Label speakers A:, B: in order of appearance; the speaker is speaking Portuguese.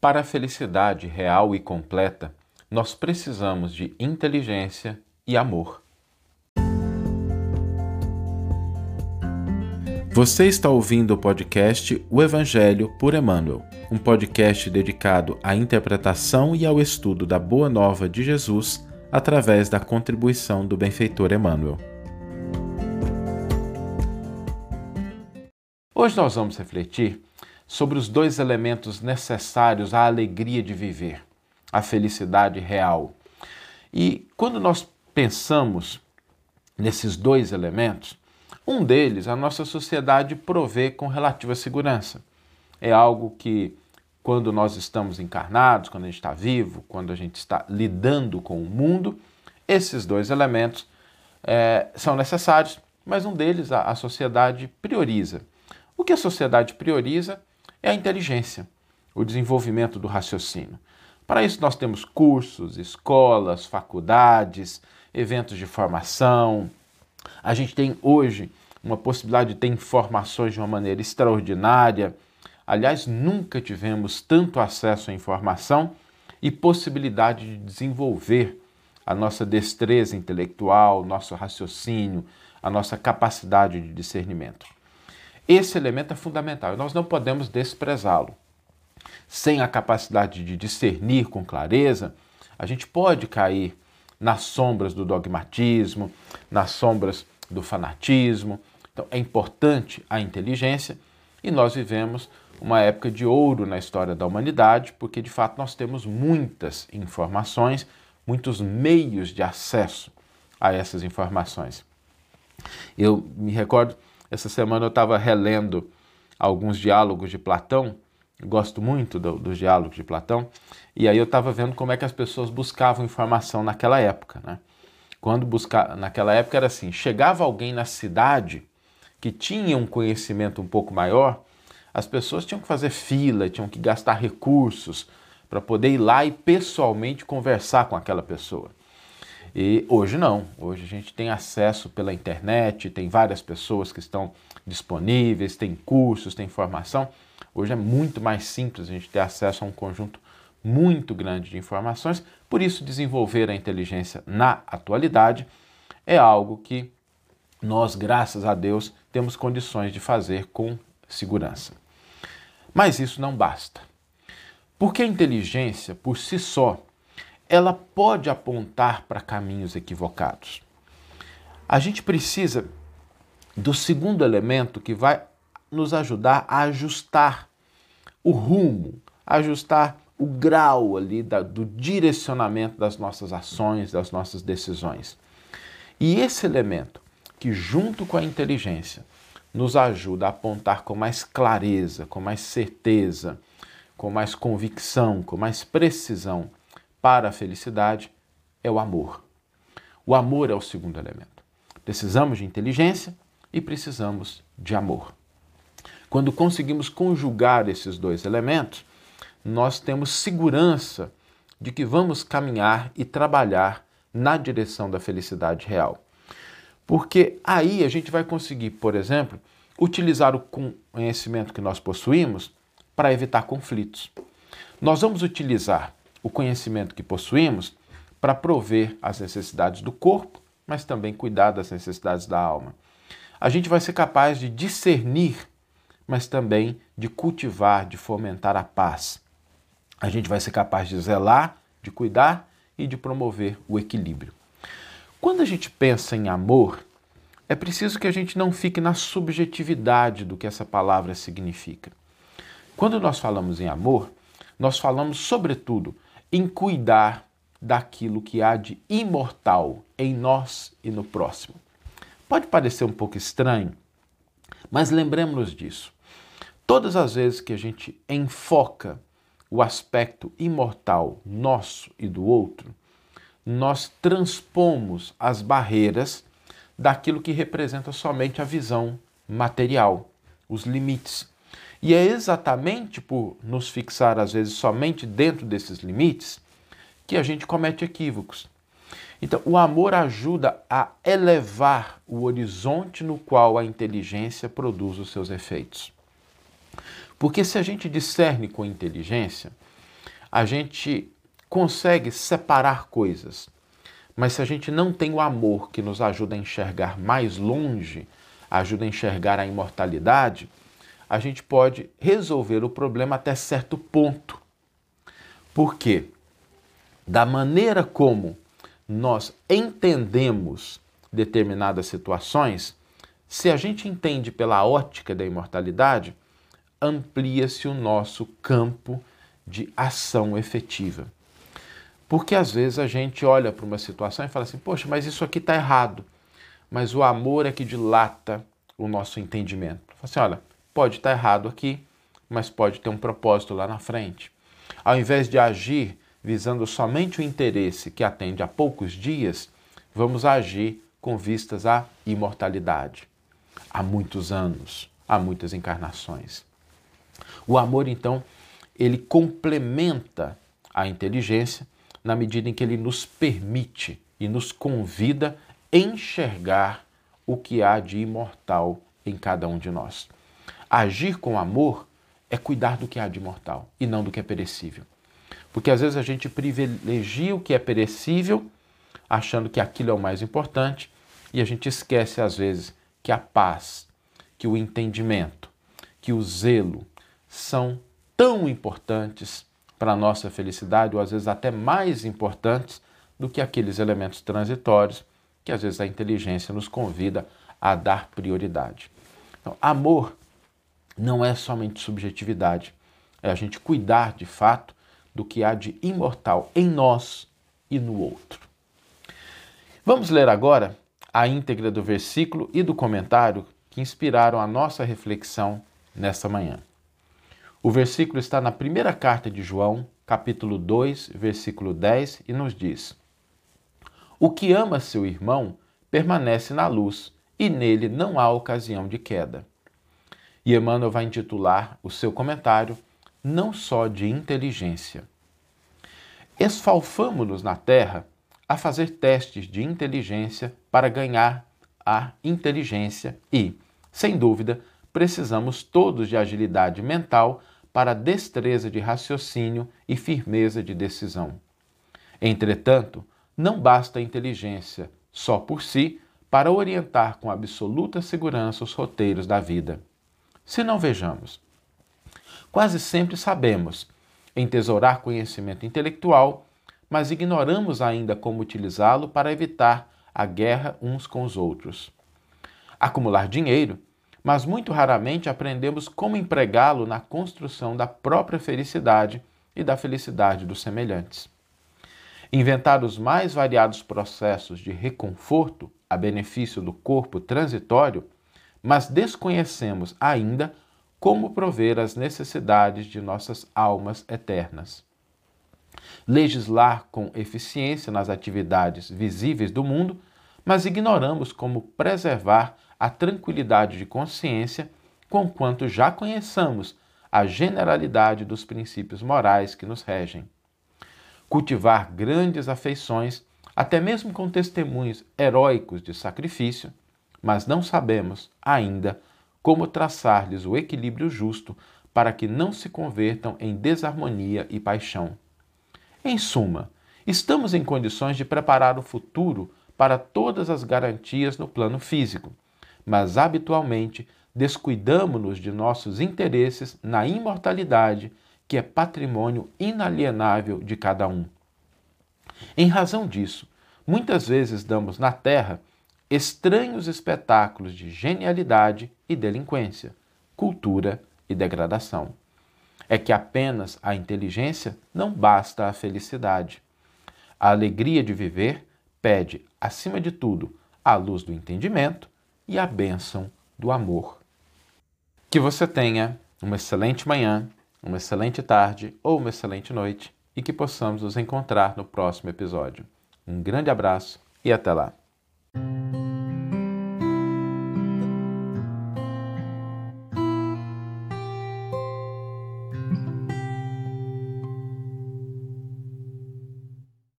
A: Para a felicidade real e completa, nós precisamos de inteligência e amor. Você está ouvindo o podcast O Evangelho por Emmanuel, um podcast dedicado à interpretação e ao estudo da Boa Nova de Jesus através da contribuição do benfeitor Emmanuel. Hoje nós vamos refletir sobre os dois elementos necessários à alegria de viver, a felicidade real. E quando nós pensamos nesses dois elementos, um deles a nossa sociedade provê com relativa segurança. É algo que, quando nós estamos encarnados, quando a gente está vivo, quando a gente está lidando com o mundo, esses dois elementos é, são necessários, mas um deles a, a sociedade prioriza. O que a sociedade prioriza é a inteligência, o desenvolvimento do raciocínio. Para isso, nós temos cursos, escolas, faculdades, eventos de formação. A gente tem hoje uma possibilidade de ter informações de uma maneira extraordinária. Aliás, nunca tivemos tanto acesso à informação e possibilidade de desenvolver a nossa destreza intelectual, nosso raciocínio, a nossa capacidade de discernimento. Esse elemento é fundamental e nós não podemos desprezá-lo. Sem a capacidade de discernir com clareza, a gente pode cair nas sombras do dogmatismo, nas sombras do fanatismo. Então é importante a inteligência e nós vivemos uma época de ouro na história da humanidade, porque de fato nós temos muitas informações, muitos meios de acesso a essas informações. Eu me recordo essa semana eu estava relendo alguns diálogos de Platão, gosto muito do, dos diálogos de Platão, e aí eu estava vendo como é que as pessoas buscavam informação naquela época. Né? Quando buscar, naquela época era assim: chegava alguém na cidade que tinha um conhecimento um pouco maior, as pessoas tinham que fazer fila, tinham que gastar recursos para poder ir lá e pessoalmente conversar com aquela pessoa. E hoje não, hoje a gente tem acesso pela internet, tem várias pessoas que estão disponíveis, tem cursos, tem informação. Hoje é muito mais simples a gente ter acesso a um conjunto muito grande de informações, por isso desenvolver a inteligência na atualidade é algo que nós, graças a Deus, temos condições de fazer com segurança. Mas isso não basta. Porque a inteligência, por si só, ela pode apontar para caminhos equivocados. A gente precisa do segundo elemento que vai nos ajudar a ajustar o rumo, ajustar o grau ali da, do direcionamento das nossas ações, das nossas decisões. E esse elemento, que junto com a inteligência nos ajuda a apontar com mais clareza, com mais certeza, com mais convicção, com mais precisão para a felicidade é o amor. O amor é o segundo elemento. Precisamos de inteligência e precisamos de amor. Quando conseguimos conjugar esses dois elementos, nós temos segurança de que vamos caminhar e trabalhar na direção da felicidade real. Porque aí a gente vai conseguir, por exemplo, utilizar o conhecimento que nós possuímos para evitar conflitos. Nós vamos utilizar o conhecimento que possuímos para prover as necessidades do corpo, mas também cuidar das necessidades da alma. A gente vai ser capaz de discernir, mas também de cultivar, de fomentar a paz. A gente vai ser capaz de zelar, de cuidar e de promover o equilíbrio. Quando a gente pensa em amor, é preciso que a gente não fique na subjetividade do que essa palavra significa. Quando nós falamos em amor, nós falamos, sobretudo, em cuidar daquilo que há de imortal em nós e no próximo. Pode parecer um pouco estranho, mas lembremos-nos disso. Todas as vezes que a gente enfoca o aspecto imortal nosso e do outro, nós transpomos as barreiras daquilo que representa somente a visão material, os limites. E é exatamente por nos fixar, às vezes, somente dentro desses limites que a gente comete equívocos. Então, o amor ajuda a elevar o horizonte no qual a inteligência produz os seus efeitos. Porque se a gente discerne com inteligência, a gente consegue separar coisas. Mas se a gente não tem o amor que nos ajuda a enxergar mais longe, ajuda a enxergar a imortalidade, a gente pode resolver o problema até certo ponto. Por quê? Da maneira como nós entendemos determinadas situações, se a gente entende pela ótica da imortalidade, amplia-se o nosso campo de ação efetiva. Porque às vezes a gente olha para uma situação e fala assim: poxa, mas isso aqui está errado. Mas o amor é que dilata o nosso entendimento. Fala assim: olha, pode estar tá errado aqui, mas pode ter um propósito lá na frente. Ao invés de agir visando somente o interesse que atende a poucos dias, vamos agir com vistas à imortalidade, há muitos anos, há muitas encarnações. O amor, então, ele complementa a inteligência na medida em que ele nos permite e nos convida a enxergar o que há de imortal em cada um de nós. Agir com amor é cuidar do que há de imortal e não do que é perecível. Porque às vezes a gente privilegia o que é perecível, achando que aquilo é o mais importante, e a gente esquece às vezes que a paz, que o entendimento, que o zelo são tão importantes para a nossa felicidade, ou às vezes até mais importantes do que aqueles elementos transitórios que às vezes a inteligência nos convida a dar prioridade. Então, amor não é somente subjetividade, é a gente cuidar de fato do que há de imortal em nós e no outro. Vamos ler agora a íntegra do versículo e do comentário que inspiraram a nossa reflexão nesta manhã. O versículo está na primeira carta de João, capítulo 2, versículo 10, e nos diz: O que ama seu irmão permanece na luz, e nele não há ocasião de queda. E Emmanuel vai intitular o seu comentário não só de inteligência. Esfalfamo-nos na Terra a fazer testes de inteligência para ganhar a inteligência e, sem dúvida, precisamos todos de agilidade mental para destreza de raciocínio e firmeza de decisão. Entretanto, não basta a inteligência só por si para orientar com absoluta segurança os roteiros da vida. Se não vejamos, quase sempre sabemos entesourar conhecimento intelectual, mas ignoramos ainda como utilizá-lo para evitar a guerra uns com os outros. Acumular dinheiro, mas muito raramente aprendemos como empregá-lo na construção da própria felicidade e da felicidade dos semelhantes. Inventar os mais variados processos de reconforto a benefício do corpo transitório mas desconhecemos ainda como prover as necessidades de nossas almas eternas. Legislar com eficiência nas atividades visíveis do mundo, mas ignoramos como preservar a tranquilidade de consciência, conquanto já conheçamos a generalidade dos princípios morais que nos regem. Cultivar grandes afeições, até mesmo com testemunhos heróicos de sacrifício, mas não sabemos ainda como traçar-lhes o equilíbrio justo para que não se convertam em desarmonia e paixão. Em suma, estamos em condições de preparar o futuro para todas as garantias no plano físico, mas habitualmente descuidamos-nos de nossos interesses na imortalidade, que é patrimônio inalienável de cada um. Em razão disso, muitas vezes damos na terra estranhos espetáculos de genialidade e delinquência, cultura e degradação. É que apenas a inteligência não basta à felicidade. A alegria de viver pede, acima de tudo, a luz do entendimento e a bênção do amor. Que você tenha uma excelente manhã, uma excelente tarde ou uma excelente noite e que possamos nos encontrar no próximo episódio. Um grande abraço e até lá!